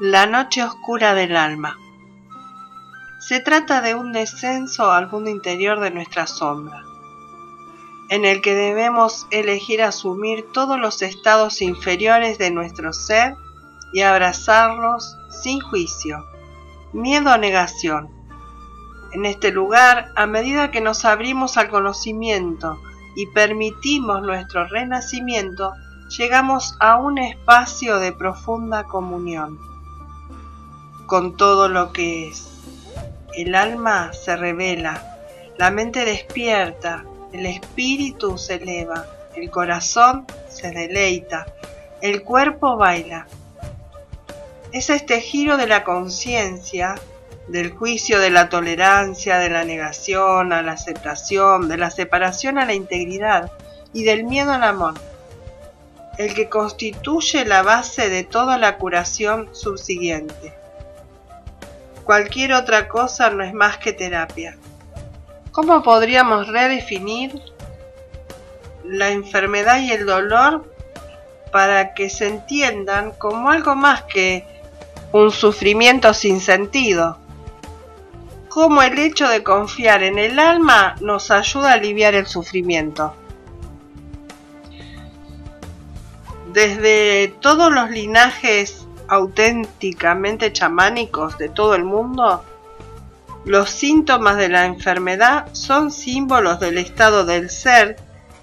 La noche oscura del alma. Se trata de un descenso al mundo interior de nuestra sombra, en el que debemos elegir asumir todos los estados inferiores de nuestro ser y abrazarlos sin juicio, miedo o negación. En este lugar, a medida que nos abrimos al conocimiento y permitimos nuestro renacimiento, llegamos a un espacio de profunda comunión con todo lo que es. El alma se revela, la mente despierta, el espíritu se eleva, el corazón se deleita, el cuerpo baila. Es este giro de la conciencia, del juicio de la tolerancia, de la negación a la aceptación, de la separación a la integridad y del miedo al amor, el que constituye la base de toda la curación subsiguiente cualquier otra cosa no es más que terapia. ¿Cómo podríamos redefinir la enfermedad y el dolor para que se entiendan como algo más que un sufrimiento sin sentido? Cómo el hecho de confiar en el alma nos ayuda a aliviar el sufrimiento. Desde todos los linajes auténticamente chamánicos de todo el mundo, los síntomas de la enfermedad son símbolos del estado del ser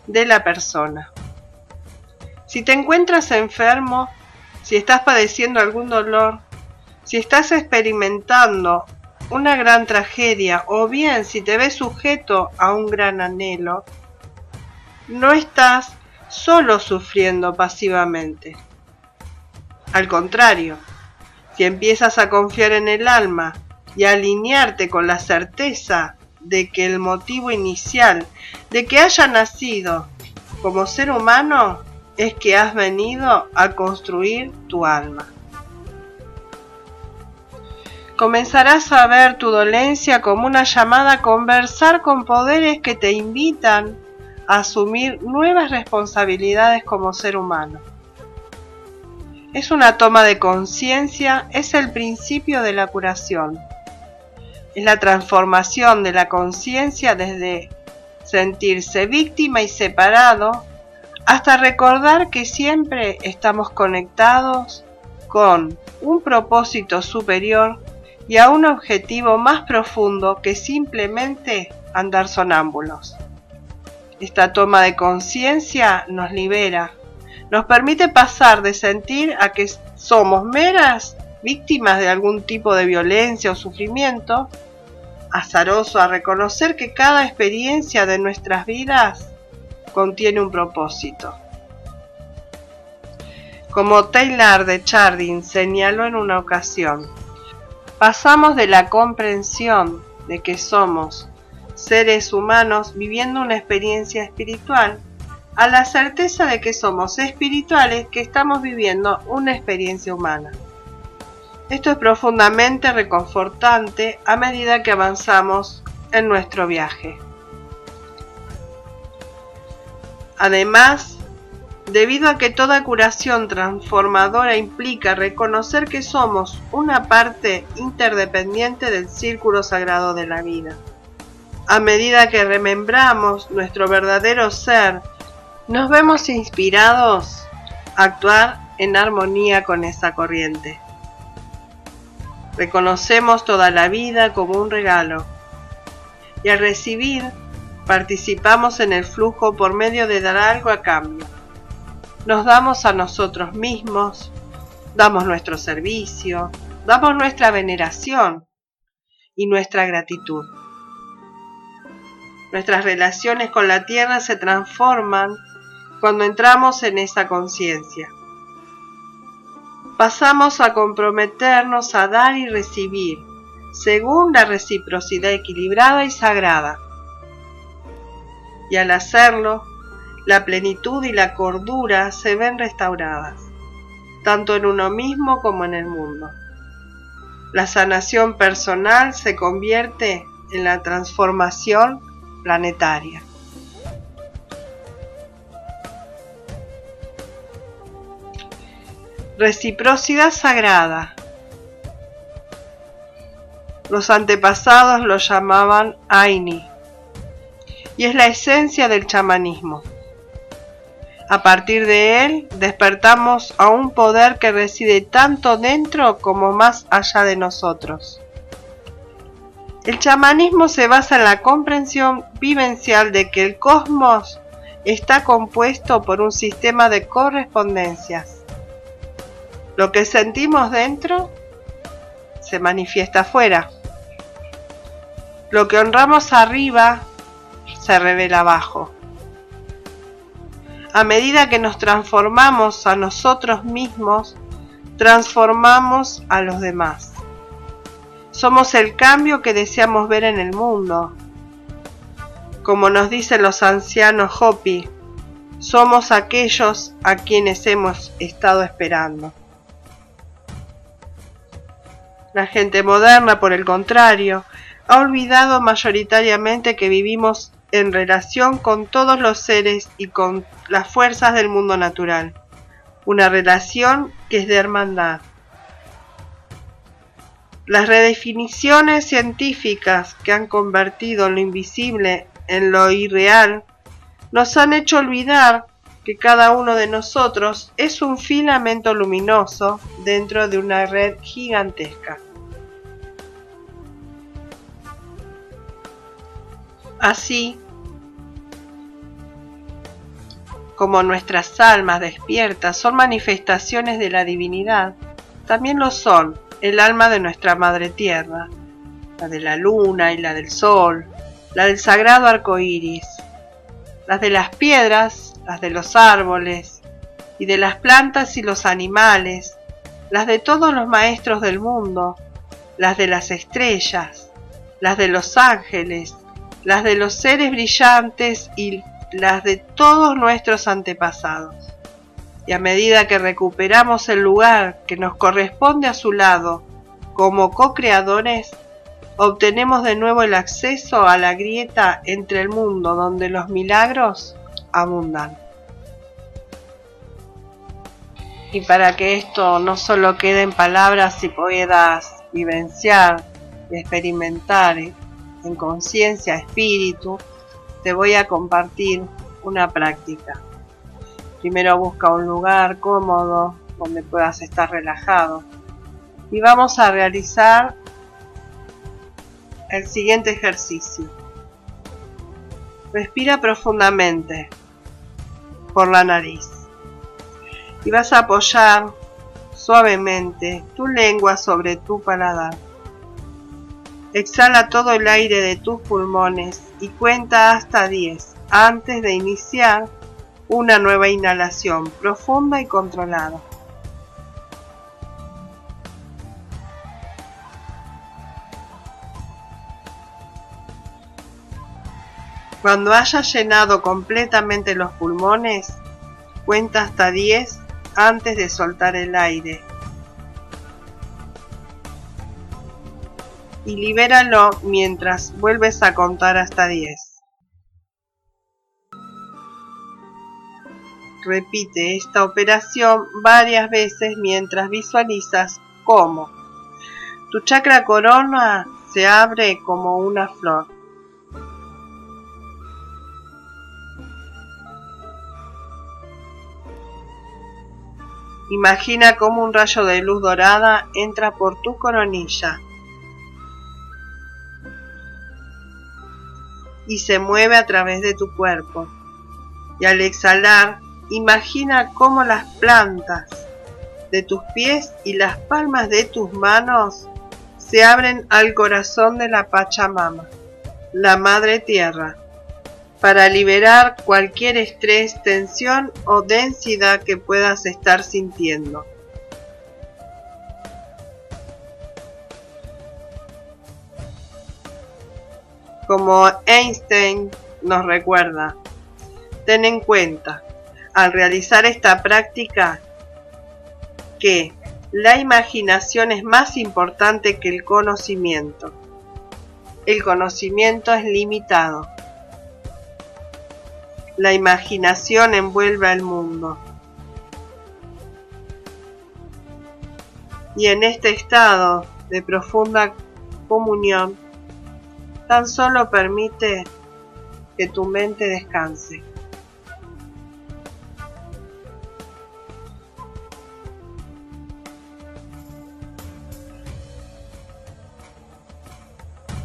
de la persona. Si te encuentras enfermo, si estás padeciendo algún dolor, si estás experimentando una gran tragedia o bien si te ves sujeto a un gran anhelo, no estás solo sufriendo pasivamente. Al contrario, si empiezas a confiar en el alma y a alinearte con la certeza de que el motivo inicial de que haya nacido como ser humano es que has venido a construir tu alma. Comenzarás a ver tu dolencia como una llamada a conversar con poderes que te invitan a asumir nuevas responsabilidades como ser humano. Es una toma de conciencia, es el principio de la curación. Es la transformación de la conciencia desde sentirse víctima y separado hasta recordar que siempre estamos conectados con un propósito superior y a un objetivo más profundo que simplemente andar sonámbulos. Esta toma de conciencia nos libera, nos permite pasar de sentir a que somos meras víctimas de algún tipo de violencia o sufrimiento, azaroso a reconocer que cada experiencia de nuestras vidas contiene un propósito. Como Taylor de Chardin señaló en una ocasión, pasamos de la comprensión de que somos seres humanos viviendo una experiencia espiritual a la certeza de que somos espirituales que estamos viviendo una experiencia humana. Esto es profundamente reconfortante a medida que avanzamos en nuestro viaje. Además, debido a que toda curación transformadora implica reconocer que somos una parte interdependiente del círculo sagrado de la vida. A medida que remembramos nuestro verdadero ser nos vemos inspirados a actuar en armonía con esa corriente. Reconocemos toda la vida como un regalo y al recibir participamos en el flujo por medio de dar algo a cambio. Nos damos a nosotros mismos, damos nuestro servicio, damos nuestra veneración y nuestra gratitud. Nuestras relaciones con la tierra se transforman cuando entramos en esa conciencia. Pasamos a comprometernos a dar y recibir, según la reciprocidad equilibrada y sagrada. Y al hacerlo, la plenitud y la cordura se ven restauradas, tanto en uno mismo como en el mundo. La sanación personal se convierte en la transformación planetaria. Reciprocidad sagrada Los antepasados lo llamaban Aini y es la esencia del chamanismo. A partir de él despertamos a un poder que reside tanto dentro como más allá de nosotros. El chamanismo se basa en la comprensión vivencial de que el cosmos está compuesto por un sistema de correspondencias. Lo que sentimos dentro se manifiesta afuera. Lo que honramos arriba se revela abajo. A medida que nos transformamos a nosotros mismos, transformamos a los demás. Somos el cambio que deseamos ver en el mundo. Como nos dicen los ancianos Hopi, somos aquellos a quienes hemos estado esperando. La gente moderna, por el contrario, ha olvidado mayoritariamente que vivimos en relación con todos los seres y con las fuerzas del mundo natural. Una relación que es de hermandad. Las redefiniciones científicas que han convertido lo invisible en lo irreal nos han hecho olvidar que cada uno de nosotros es un filamento luminoso dentro de una red gigantesca. Así como nuestras almas despiertas son manifestaciones de la divinidad, también lo son el alma de nuestra Madre Tierra, la de la luna y la del sol, la del sagrado arco iris, las de las piedras, las de los árboles, y de las plantas y los animales, las de todos los maestros del mundo, las de las estrellas, las de los ángeles, las de los seres brillantes y las de todos nuestros antepasados. Y a medida que recuperamos el lugar que nos corresponde a su lado como co-creadores, obtenemos de nuevo el acceso a la grieta entre el mundo donde los milagros abundan. Y para que esto no solo quede en palabras y puedas vivenciar y experimentar en conciencia, espíritu, te voy a compartir una práctica. Primero busca un lugar cómodo donde puedas estar relajado y vamos a realizar el siguiente ejercicio. Respira profundamente por la nariz y vas a apoyar suavemente tu lengua sobre tu paladar. Exhala todo el aire de tus pulmones y cuenta hasta 10 antes de iniciar una nueva inhalación profunda y controlada. Cuando hayas llenado completamente los pulmones, cuenta hasta 10 antes de soltar el aire y libéralo mientras vuelves a contar hasta 10. Repite esta operación varias veces mientras visualizas cómo tu chakra corona se abre como una flor. Imagina cómo un rayo de luz dorada entra por tu coronilla y se mueve a través de tu cuerpo. Y al exhalar, imagina cómo las plantas de tus pies y las palmas de tus manos se abren al corazón de la Pachamama, la Madre Tierra, para liberar cualquier estrés, tensión o densidad que puedas estar sintiendo. Como Einstein nos recuerda, ten en cuenta al realizar esta práctica que la imaginación es más importante que el conocimiento. El conocimiento es limitado. La imaginación envuelve al mundo. Y en este estado de profunda comunión, tan solo permite que tu mente descanse.